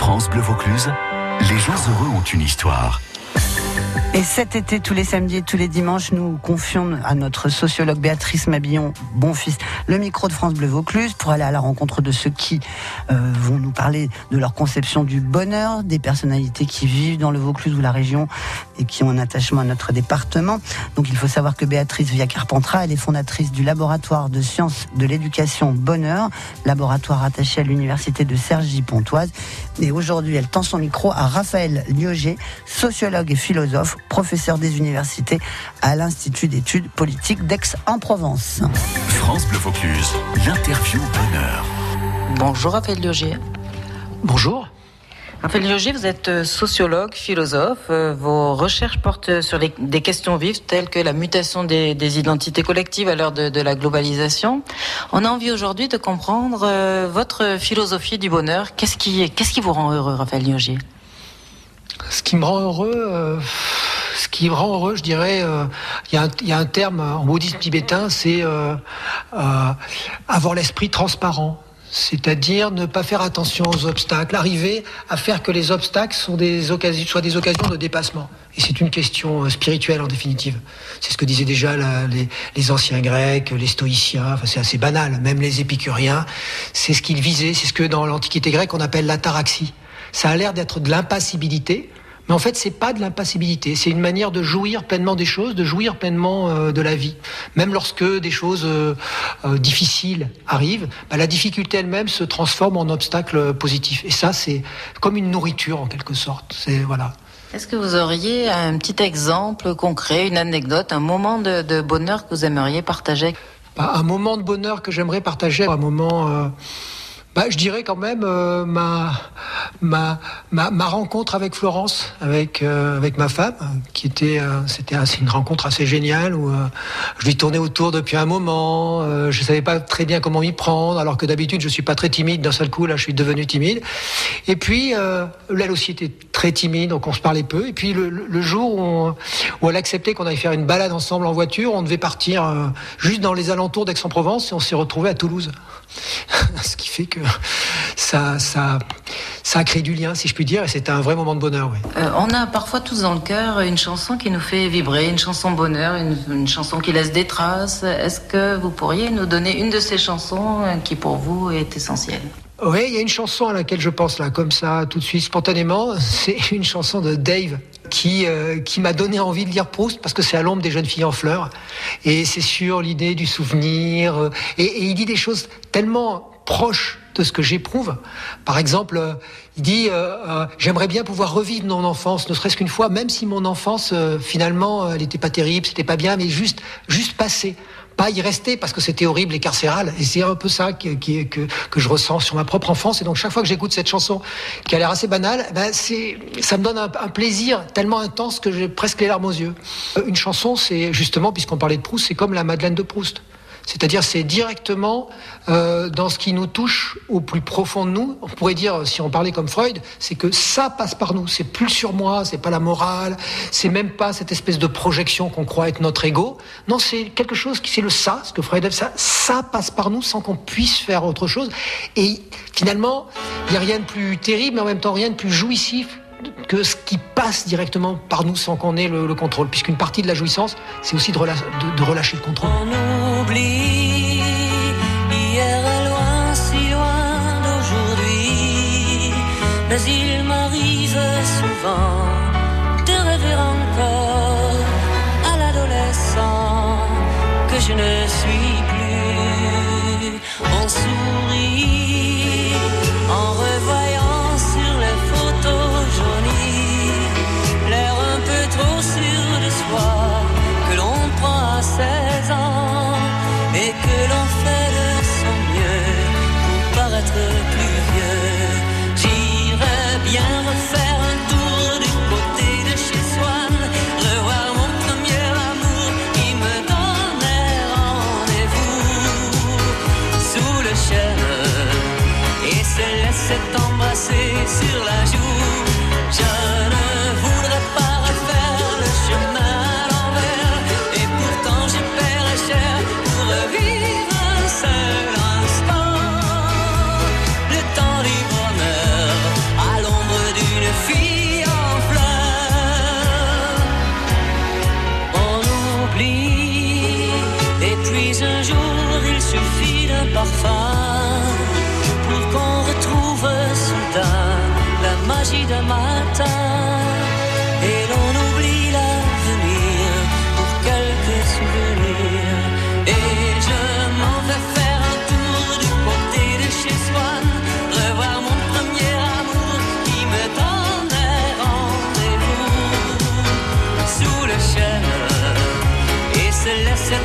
France Bleu Vaucluse, les gens heureux ont une histoire. Et cet été, tous les samedis et tous les dimanches, nous confions à notre sociologue Béatrice Mabillon, bon fils, le micro de France Bleu Vaucluse pour aller à la rencontre de ceux qui euh, vont nous parler de leur conception du bonheur, des personnalités qui vivent dans le Vaucluse ou la région et qui ont un attachement à notre département. Donc il faut savoir que Béatrice Via Carpentras, elle est fondatrice du laboratoire de sciences de l'éducation Bonheur, laboratoire attaché à l'université de Cergy-Pontoise. Et aujourd'hui, elle tend son micro à Raphaël Lioger, sociologue et philosophe professeur des universités à l'Institut d'études politiques d'Aix-en-Provence. France Bleu Vaucluse, l'interview bonheur. Bonjour Raphaël Lioger. Bonjour. Raphaël Lioger, vous êtes euh, sociologue, philosophe. Euh, vos recherches portent sur des questions vives telles que la mutation des, identités collectives à l'heure de, la globalisation. On a envie aujourd'hui de comprendre euh, votre philosophie du bonheur. Qu'est-ce qui, vous rend heureux, Raphaël Lioger Ce qui me rend heureux, ce qui rend heureux, je dirais, il y, a un terme en bouddhisme tibétain, c'est avoir l'esprit transparent. C'est-à-dire ne pas faire attention aux obstacles, arriver à faire que les obstacles sont des occasions, soient des occasions de dépassement. Et c'est une question spirituelle en définitive. C'est ce que disaient déjà les, anciens Grecs, les stoïciens, enfin, c'est assez banal, même les épicuriens. C'est ce qu'ils visaient, c'est ce que dans l'Antiquité grecque on appelle l'ataraxie. Ça a l'air d'être de l'impassibilité, mais en fait, c'est pas de l'impassibilité, c'est une manière de jouir pleinement des choses, de jouir pleinement euh, de la vie. Même lorsque des choses euh, euh, difficiles arrivent, bah, la difficulté elle-même se transforme en obstacle positif. Et ça, c'est comme une nourriture en quelque sorte. C'est voilà. Est-ce que vous auriez un petit exemple concret, une anecdote, un moment de, bonheur que vous aimeriez partager? Bah, Un moment de bonheur que j'aimerais partager, un moment bah, je dirais quand même euh, ma, ma, ma, rencontre avec Florence, avec, euh, avec ma femme, qui était, euh, c'était une rencontre assez géniale où je lui tournais autour depuis un moment. je savais pas très bien comment m'y prendre, alors que d'habitude je suis pas très timide. D'un seul coup, là, je suis devenu timide. Et puis, elle aussi était très timide, donc on se parlait peu. Et puis le, le jour où, où, elle acceptait qu'on allait faire une balade ensemble en voiture, on devait partir juste dans les alentours d'Aix-en-Provence et on s'est retrouvé à Toulouse. Ce qui fait que ça, ça, ça a créé du lien, si je puis dire, et c'était un vrai moment de bonheur. Euh, on a parfois tous dans le cœur une chanson qui nous fait vibrer, une chanson bonheur, une, chanson qui laisse des traces. Est-ce que vous pourriez nous donner une de ces chansons qui pour vous est essentielle? Oui, il y a une chanson à laquelle je pense là, comme ça, tout de suite, spontanément. C'est une chanson de Dave qui, euh, qui m'a donné envie de lire Proust parce que c'est à l'ombre des jeunes filles en fleurs. Et c'est sur l'idée du souvenir. Euh, et, il dit des choses tellement proches de ce que j'éprouve. Par exemple, euh, il dit j'aimerais bien pouvoir revivre mon enfance, ne serait-ce qu'une fois, même si mon enfance finalement elle n'était pas terrible, c'était pas bien, mais juste juste passer pas y rester parce que c'était horrible et carcéral. Et c'est un peu ça que, que, je ressens sur ma propre enfance. Et donc chaque fois que j'écoute cette chanson, qui a l'air assez banale, ben c'est, ça me donne un, plaisir tellement intense que j'ai presque les larmes aux yeux. Euh, une chanson, c'est justement, puisqu'on parlait de Proust, c'est comme la Madeleine de Proust. C'est-à-dire c'est directement euh, dans ce qui nous touche au plus profond de nous. On pourrait dire, si on parlait comme Freud, c'est que ça passe par nous. C'est plus sur moi, c'est pas la morale, c'est même pas cette espèce de projection qu'on croit être notre ego. Non, c'est quelque chose qui c'est le ça, ce que Freud a ça, ça passe par nous sans qu'on puisse faire autre chose. Et finalement, il n'y a rien de plus terrible, mais en même temps rien de plus jouissif que ce qui passe directement par nous sans qu'on ait le, contrôle. Puisqu'une partie de la jouissance, c'est aussi de, relâcher le contrôle. Oublie hier est loin, si loin d'aujourd'hui. Mais il m'arrive souvent de rêver encore à l'adolescent que je ne suis plus. On sourit que l'on fait de son mieux pour paraître plus vieux. J'irai bien refaire un tour du côté de chez soi, revoir mon premier amour qui me donnait rendez-vous sous le chêne et se laisser embrasser sur la joue. Je suffit d'un parfum pour qu'on retrouve soudain la magie d'un matin et l'on oublie l'avenir pour quelques souvenirs. Et je m'en vais faire un tour du côté de chez soi, revoir mon premier amour qui me donnait rendez-vous sous le chêne et se laisser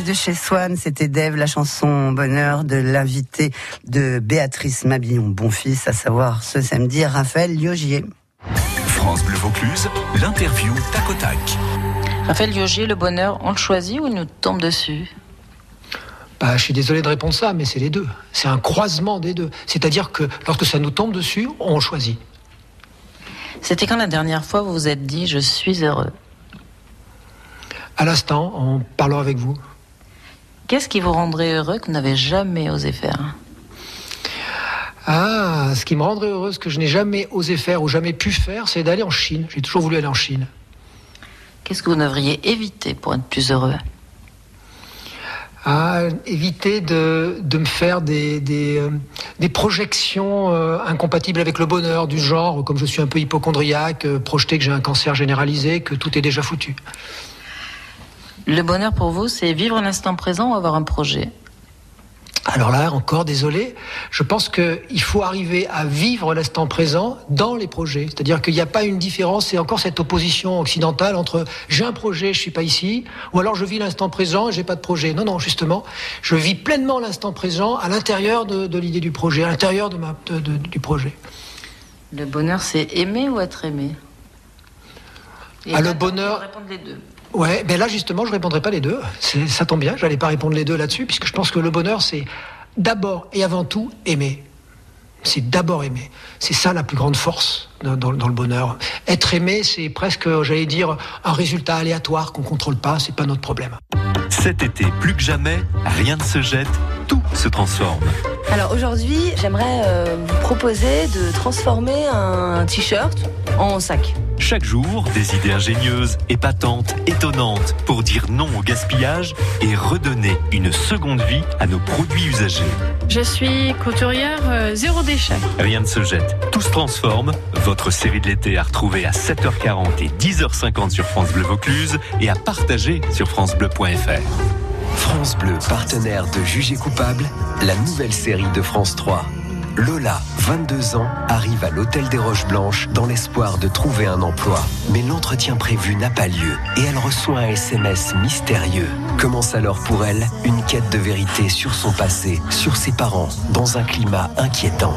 de chez Swan, c'était Dave, la chanson Bonheur de l'invité de Béatrice Mabillon Bonfils, à savoir ce samedi, Raphaël Liogier. France Bleu Vaucluse, l'interview tac au tac. Raphaël Yogier, le bonheur, on le choisit ou il nous tombe dessus? Bah, je suis désolé de répondre ça, mais c'est les deux. C'est un croisement des deux. C'est-à-dire que lorsque ça nous tombe dessus, on choisit. C'était quand la dernière fois vous vous êtes dit je suis heureux? À l'instant, en parlant avec vous. Qu'est-ce qui vous rendrait heureux que vous n'avez jamais osé faire Ah, ce qui me rendrait heureux, ce que je n'ai jamais osé faire ou jamais pu faire, c'est d'aller en Chine. J'ai toujours voulu aller en Chine. Qu'est-ce que vous devriez éviter pour être plus heureux à éviter de, de me faire des, des, euh, des projections euh, incompatibles avec le bonheur, du genre, comme je suis un peu hypochondriaque, euh, projeter que j'ai un cancer généralisé, que tout est déjà foutu. Le bonheur pour vous, c'est vivre l'instant présent ou avoir un projet Alors là, encore désolé, je pense qu'il faut arriver à vivre l'instant présent dans les projets. C'est-à-dire qu'il n'y a pas une différence, c'est encore cette opposition occidentale entre j'ai un projet, je suis pas ici, ou alors je vis l'instant présent et j'ai pas de projet. Non, non, justement, je vis pleinement l'instant présent à l'intérieur de, de l'idée du projet, à l'intérieur de ma, de- de- du projet. Le bonheur, c'est aimer ou être aimé? Et Ah, le bonheur- répondre les deux. Ouais, ben là justement, je répondrai pas les deux. Ça tombe bien, j'allais pas répondre les deux là-dessus, puisque je pense que le bonheur, c'est d'abord et avant tout aimer. C'est d'abord aimer. C'est ça la plus grande force dans le bonheur. Être aimé, c'est presque, j'allais dire, un résultat aléatoire qu'on contrôle pas. C'est pas notre problème. Cet été, plus que jamais, rien ne se jette, tout se transforme. Alors aujourd'hui, j'aimerais euh, vous proposer de transformer un t-shirt en sac. Chaque jour, des idées ingénieuses, épatantes, étonnantes pour dire non au gaspillage et redonner une seconde vie à nos produits usagés. Je suis couturière euh, zéro déchet. Rien ne se jette, tout se transforme. Votre série de l'été à retrouver à 7h40 et 10h50 sur France Bleu Vaucluse et à partager sur francebleu.fr. France Bleu, partenaire de Jugé coupable, la nouvelle série de France 3. Lola, 22 ans, arrive à l'hôtel des Roches Blanches dans l'espoir de trouver un emploi. Mais l'entretien prévu n'a pas lieu et elle reçoit un SMS mystérieux. Commence alors pour elle une quête de vérité sur son passé, sur ses parents, dans un climat inquiétant.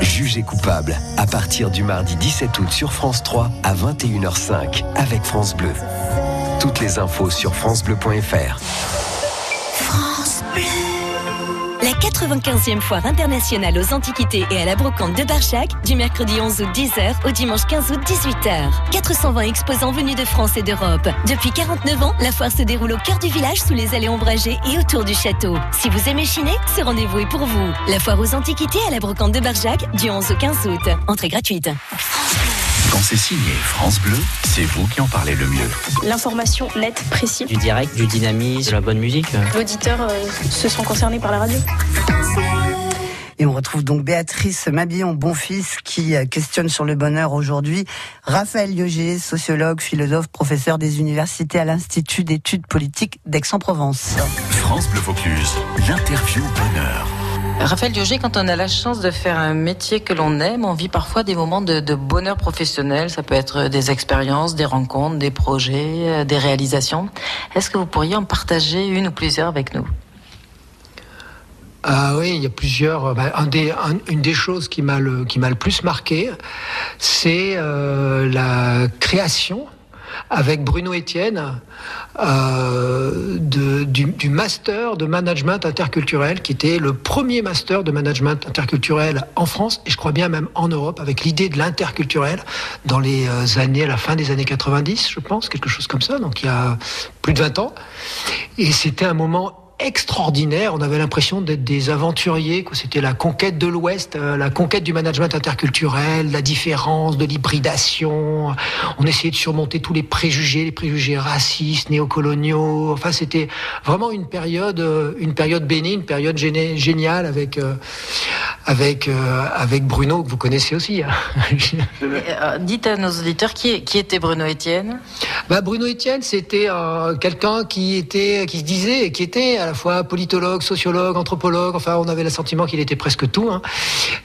Jugé coupable, à partir du mardi 17 août sur France 3 à 21h05 avec France Bleu. Toutes les infos sur francebleu.fr. La 95e foire internationale aux antiquités et à la brocante de Barjac, du mercredi 11 août 10h au dimanche 15 août 18h. 420 exposants venus de France et d'Europe. Depuis 49 ans, la foire se déroule au cœur du village sous les allées ombragées et autour du château. Si vous aimez chiner, ce rendez-vous est pour vous. La foire aux antiquités à la brocante de Barjac, du 11 au 15 août. Entrée gratuite. Quand c'est signé France Bleu, c'est vous qui en parlez le mieux. L'information nette, précise. du direct, du dynamisme, de la bonne musique. L'auditeur euh, se sent concerné par la radio. Et on retrouve donc Béatrice Mabillon Bonfils qui euh, questionne sur le bonheur aujourd'hui. Raphaël Lioger, sociologue, philosophe, professeur des universités à l'Institut d'études politiques d'Aix-en-Provence. France Bleu Vaucluse, l'interview bonheur. Raphaël Diogé, quand on a la chance de faire un métier que l'on aime, on vit parfois des moments de, bonheur professionnel. Ça peut être des expériences, des rencontres, des projets, euh, des réalisations. Est-ce que vous pourriez en partager une ou plusieurs avec nous? Ah oui, il y a plusieurs. Un des, une des choses qui m'a le, le plus marqué, c'est euh, la création avec Bruno Etienne euh, du, du, master de management interculturel, qui était le premier master de management interculturel en France et je crois bien même en Europe, avec l'idée de l'interculturel dans les euh, années, à la fin des années 90, je pense, quelque chose comme ça, donc il y a plus de 20 ans. Et c'était un moment extraordinaire. On avait l'impression d'être des aventuriers, c'était la conquête de l'Ouest, euh, la conquête du management interculturel, la différence, de l'hybridation. On essayait de surmonter tous les préjugés, les préjugés racistes, néocoloniaux. Enfin, c'était vraiment une période, euh, une période bénie, une période géniale avec euh, avec avec Bruno que vous connaissez aussi. Hein. Dites à nos auditeurs qui, qui était Bruno Etienne? Bah, Bruno Etienne, c'était quelqu'un qui était, qui se disait, qui était à la fois politologue, sociologue, anthropologue. Enfin, on avait le sentiment qu'il était presque tout. Hein.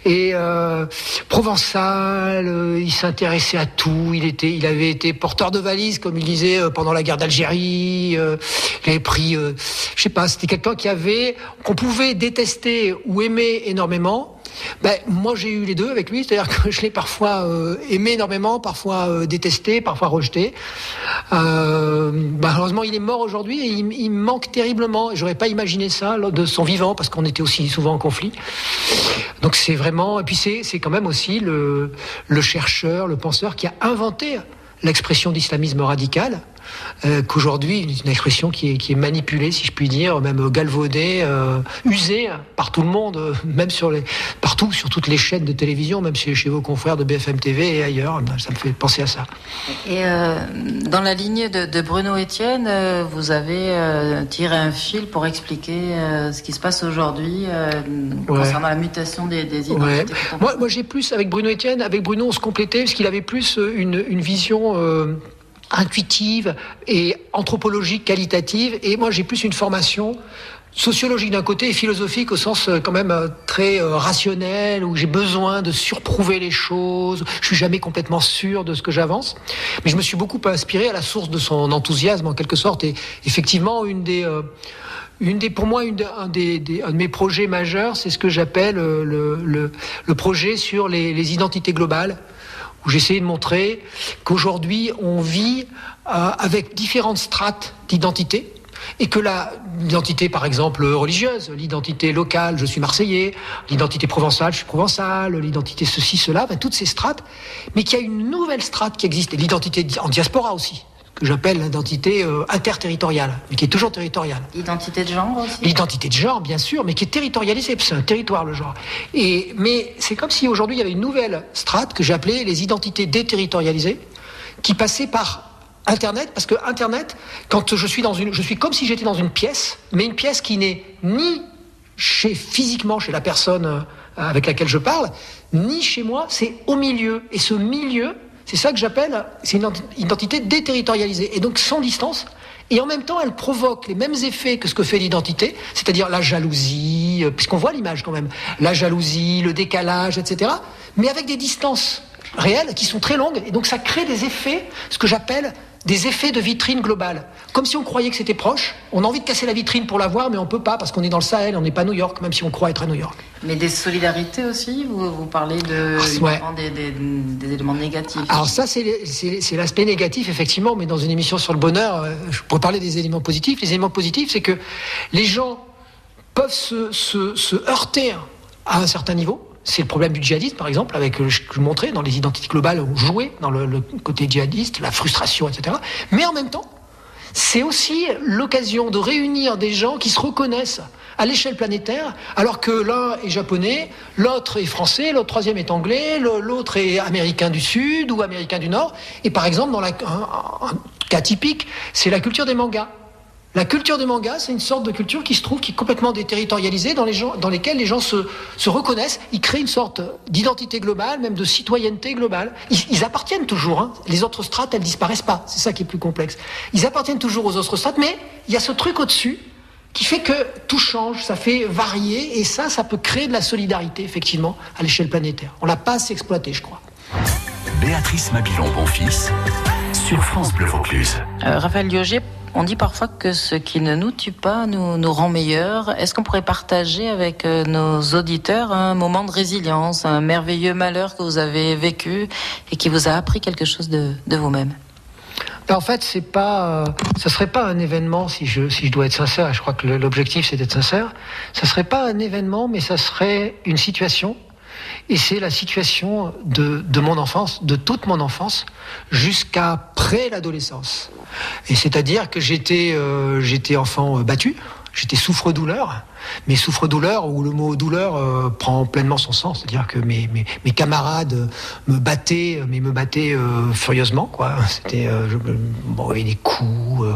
Et euh, provençal, euh, il s'intéressait à tout. Il était, il avait été porteur de valises, comme il disait euh, pendant la guerre d'Algérie. Euh, il avait pris, euh, je sais pas, c'était quelqu'un qui avait, qu'on pouvait détester ou aimer énormément ben, moi, j'ai eu les deux avec lui, c'est-à-dire que je l'ai parfois euh, aimé énormément, parfois euh, détesté, parfois rejeté. Euh, malheureusement, il est mort aujourd'hui et il, manque terriblement. J'aurais pas imaginé ça de son vivant parce qu'on était aussi souvent en conflit. Donc c'est vraiment, et puis c'est quand même aussi le chercheur, le penseur qui a inventé l'expression d'islamisme radical euh, qu'aujourd'hui, une expression qui est, qui est, manipulée, si je puis dire, même galvaudée, euh, usée par tout le monde, euh, même sur les, partout, sur toutes les chaînes de télévision, même chez, chez vos confrères de BFM TV et ailleurs. Ça me fait penser à ça. Et euh, dans la lignée de, de Bruno Etienne, vous avez tiré un fil pour expliquer ce qui se passe aujourd'hui ouais. concernant la mutation des, des identités. Ouais. Moi, moi j'ai plus, avec Bruno Etienne, avec Bruno, on se complétait, parce qu'il avait plus une, une vision intuitive et anthropologique qualitative. Et moi, j'ai plus une formation sociologique d'un côté et philosophique au sens quand même très euh, rationnel où j'ai besoin de surprouver les choses. Je suis jamais complètement sûr de ce que j'avance, mais je me suis beaucoup inspiré à la source de son enthousiasme en quelque sorte. Et effectivement, une des euh, une des, pour moi, une un, des, un de mes projets majeurs, c'est ce que j'appelle le, le, projet sur les identités globales où j'essayais de montrer qu'aujourd'hui, on vit euh, avec différentes strates d'identité et que l'identité, par exemple, religieuse, l'identité locale, je suis marseillais, l'identité provençale, je suis provençal, l'identité ceci, cela, ben, toutes ces strates, mais qu'il y a une nouvelle strate qui existe, et l'identité en diaspora aussi, que j'appelle l'identité euh, interterritoriale, mais qui est toujours territoriale. L'identité de genre aussi L'identité de genre, bien sûr, mais qui est territorialisée, c'est un territoire le genre. Et, mais c'est comme si aujourd'hui il y avait une nouvelle strate que j'appelais les identités déterritorialisées, qui passaient par Internet, parce que Internet, quand je suis dans une, je suis comme si j'étais dans une pièce, mais une pièce qui n'est ni chez physiquement chez la personne euh, avec laquelle je parle, ni chez moi, c'est au milieu. Et ce milieu, c'est ça que j'appelle, c'est une identité déterritorialisée, et donc sans distance. Et en même temps, elle provoque les mêmes effets que ce que fait l'identité, c'est-à-dire la jalousie, euh, puisqu'on voit l'image quand même, la jalousie, le décalage, etc., mais avec des distances réelles qui sont très longues, et donc ça crée des effets, ce que j'appelle des effets de vitrine globale. Comme si on croyait que c'était proche, on a envie de casser la vitrine pour la voir, mais on peut pas parce qu'on est dans le Sahel, on n'est pas à New York, même si on croit être à New York. Mais des solidarités aussi vous, vous parlez de ouais. des, des, des, éléments négatifs. Alors ça, c'est l'aspect négatif, effectivement, mais dans une émission sur le bonheur, je pourrais parler des éléments positifs. Les éléments positifs, c'est que les gens peuvent se, se, se heurter à un certain niveau, c'est le problème du djihadisme, par exemple, avec euh, je vous montrais dans les identités globales, jouait dans le, côté djihadiste, la frustration, etc. Mais en même temps, c'est aussi l'occasion de réunir des gens qui se reconnaissent à l'échelle planétaire, alors que l'un est japonais, l'autre est français, l'autre troisième est anglais, l'autre est américain du Sud ou américain du Nord. Et par exemple, dans un cas typique, c'est la culture des mangas. La culture du manga, c'est une sorte de culture qui se trouve, qui est complètement déterritorialisée, dans, les gens, dans lesquelles les gens se, se reconnaissent, ils créent une sorte d'identité globale, même de citoyenneté globale. Ils, ils appartiennent toujours, hein. les autres strates, elles disparaissent pas, c'est ça qui est plus complexe. Ils appartiennent toujours aux autres strates, mais il y a ce truc au-dessus qui fait que tout change, ça fait varier, et ça, ça peut créer de la solidarité, effectivement, à l'échelle planétaire. On l'a pas assez exploité, je crois. Béatrice Mabilon-Bonfils sur France Bleu Vaucluse. Euh, Raphaël Lioger, on dit parfois que ce qui ne nous tue pas nous, rend meilleurs. Est-ce qu'on pourrait partager avec euh, nos auditeurs un moment de résilience, un merveilleux malheur que vous avez vécu et qui vous a appris quelque chose de, de vous-même? Ben, en fait, c'est pas, euh, ça serait pas un événement si je si je dois être sincère. Je crois que l'objectif c'est d'être sincère. Ça serait pas un événement, mais ça serait une situation. Et c'est la situation de, de mon enfance, de toute mon enfance, jusqu'après l'adolescence. Et c'est-à-dire que j'étais euh, enfant euh, battu, j'étais souffre-douleur, mais souffre-douleur où le mot douleur euh, prend pleinement son sens, c'est-à-dire que mes, mes, mes camarades me battaient, mais me battaient euh, furieusement, quoi. C'était euh, bon, des coups, euh,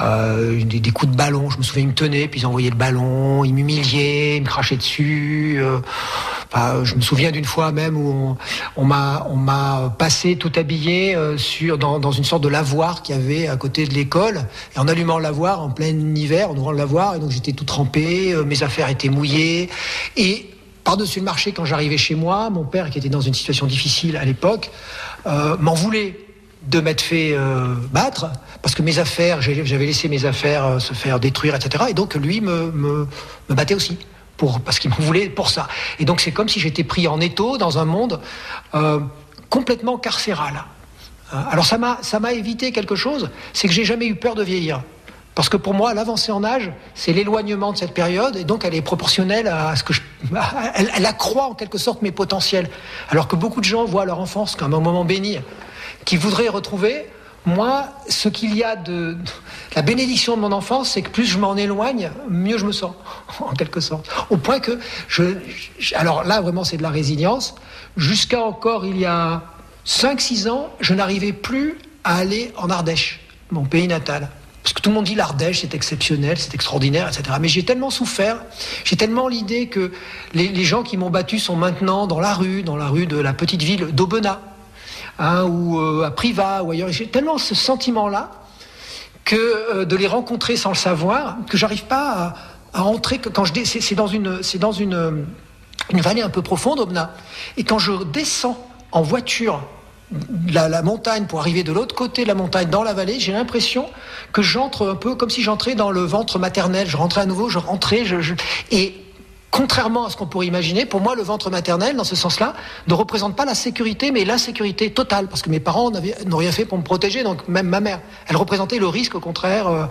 euh, des, des coups de ballon. Je me souviens, ils me tenaient, puis ils envoyaient le ballon, ils m'humiliaient, ils me crachaient dessus. Je me souviens d'une fois même où on, m'a passé tout habillé euh, dans, une sorte de lavoir qu'il y avait à côté de l'école. Et en allumant le lavoir en plein hiver en ouvrant le lavoir et donc j'étais tout trempé euh, mes affaires étaient mouillées. Et par-dessus le marché quand j'arrivais chez moi mon père qui était dans une situation difficile à l'époque euh, m'en voulait de m'être fait battre parce que mes affaires j'avais laissé mes affaires se faire détruire etc et donc lui me battait aussi parce qu'il m'en voulait pour ça. Et donc c'est comme si j'étais pris en étau dans un monde euh, complètement carcéral. Hein, Alors ça m'a ça m'a évité quelque chose, c'est que j'ai jamais eu peur de vieillir. Parce que pour moi, l'avancée en âge, c'est l'éloignement de cette période, et donc elle est proportionnelle à ce que je. Elle, elle accroît en quelque sorte mes potentiels. Alors que beaucoup de gens voient leur enfance comme un moment béni, qu'ils voudraient retrouver. Moi, ce qu'il y a de. La bénédiction de mon enfance, c'est que plus je m'en éloigne, mieux je me sens, en quelque sorte. Au point que. Je, alors là, vraiment, c'est de la résilience. Jusqu'à encore il y a 5-6 ans, je n'arrivais plus à aller en Ardèche, mon pays natal. Parce que tout le monde dit l'Ardèche, c'est exceptionnel, c'est extraordinaire, etc. Mais j'ai tellement souffert, j'ai tellement l'idée que les, les gens qui m'ont battu sont maintenant dans la rue, dans la rue de la petite ville d'Aubenas, hein, ou euh, à Privas, ou ailleurs. J'ai tellement ce sentiment-là que euh, de les rencontrer sans le savoir, que j'arrive pas à, entrer. Quand je c'est dans une, c'est dans une, euh, une vallée un peu profonde, Aubenas. Et quand je descends en voiture la, montagne pour arriver de l'autre côté de la montagne dans la vallée, j'ai l'impression que j'entre un peu comme si j'entrais dans le ventre maternel. Je rentrais à nouveau, je rentrais, et contrairement à ce qu'on pourrait imaginer, pour moi, le ventre maternel, dans ce sens-là, ne représente pas la sécurité, mais l'insécurité totale, parce que mes parents n'ont rien fait pour me protéger, donc même ma mère, elle représentait le risque, au contraire, euh,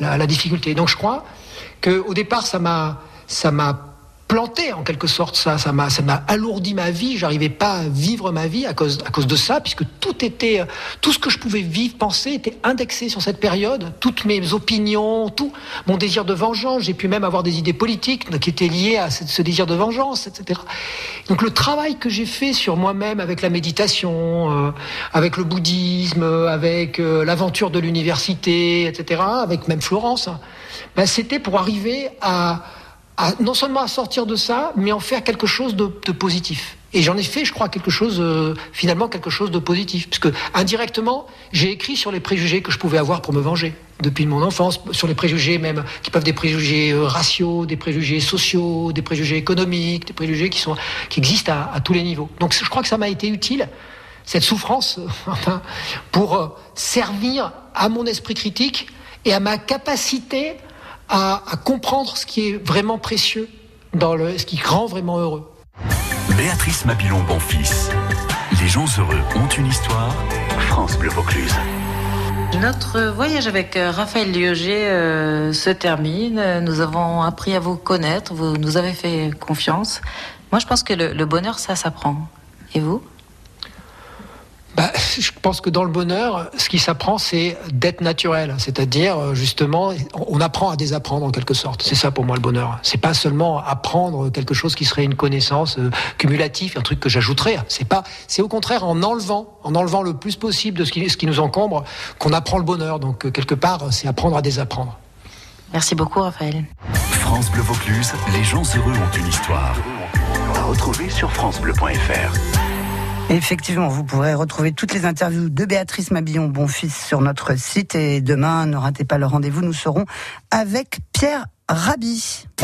la, difficulté. Donc je crois que au départ, ça m'a planté en quelque sorte. Ça ça m'a ça m'a alourdi ma vie. J'arrivais pas à vivre ma vie à cause à cause de ça puisque tout était tout ce que je pouvais vivre penser était indexé sur cette période. Toutes mes opinions tout mon désir de vengeance. J'ai pu même avoir des idées politiques qui étaient liées à ce, désir de vengeance etc donc le travail que j'ai fait sur moi-même avec la méditation euh, avec le bouddhisme avec euh, l'aventure de l'université etc avec même Florence ben, c'était pour arriver à non seulement à sortir de ça, mais en faire quelque chose de, positif. Et j'en ai fait, je crois, quelque chose, euh, finalement, quelque chose de positif. Puisque, indirectement, j'ai écrit sur les préjugés que je pouvais avoir pour me venger. Depuis mon enfance, sur les préjugés même, qui peuvent des préjugés euh, raciaux, des préjugés sociaux, des préjugés économiques, des préjugés qui, sont, qui existent à, à tous les niveaux. Donc, je crois que ça m'a été utile, cette souffrance, euh, pour servir à mon esprit critique et à ma capacité à, à comprendre ce qui est vraiment précieux, dans le, ce qui rend vraiment heureux. Béatrice Mabilon-Bonfils. Les gens heureux ont une histoire. France Bleu Vaucluse. Notre voyage avec euh, Raphaël Lioger euh, se termine. Nous avons appris à vous connaître, vous nous avez fait confiance. Moi, je pense que le, le bonheur, ça s'apprend. Et vous? Bah, je pense que dans le bonheur, ce qui s'apprend, c'est d'être naturel. C'est-à-dire, euh, justement, on apprend à désapprendre en quelque sorte. C'est ça pour moi le bonheur. C'est pas seulement apprendre quelque chose qui serait une connaissance euh, cumulative, un truc que j'ajouterais. C'est pas, c'est au contraire en enlevant, en enlevant le plus possible de ce qui, ce qui nous encombre, qu'on apprend le bonheur. Donc, euh, quelque part, c'est apprendre à désapprendre. Merci beaucoup, Raphaël. France Bleu Vaucluse, les gens heureux ont une histoire. À retrouver sur FranceBleu.fr. Effectivement, vous pourrez retrouver toutes les interviews de Béatrice Mabillon Bonfils sur notre site et demain, ne ratez pas le rendez-vous, nous serons avec Pierre Rabi.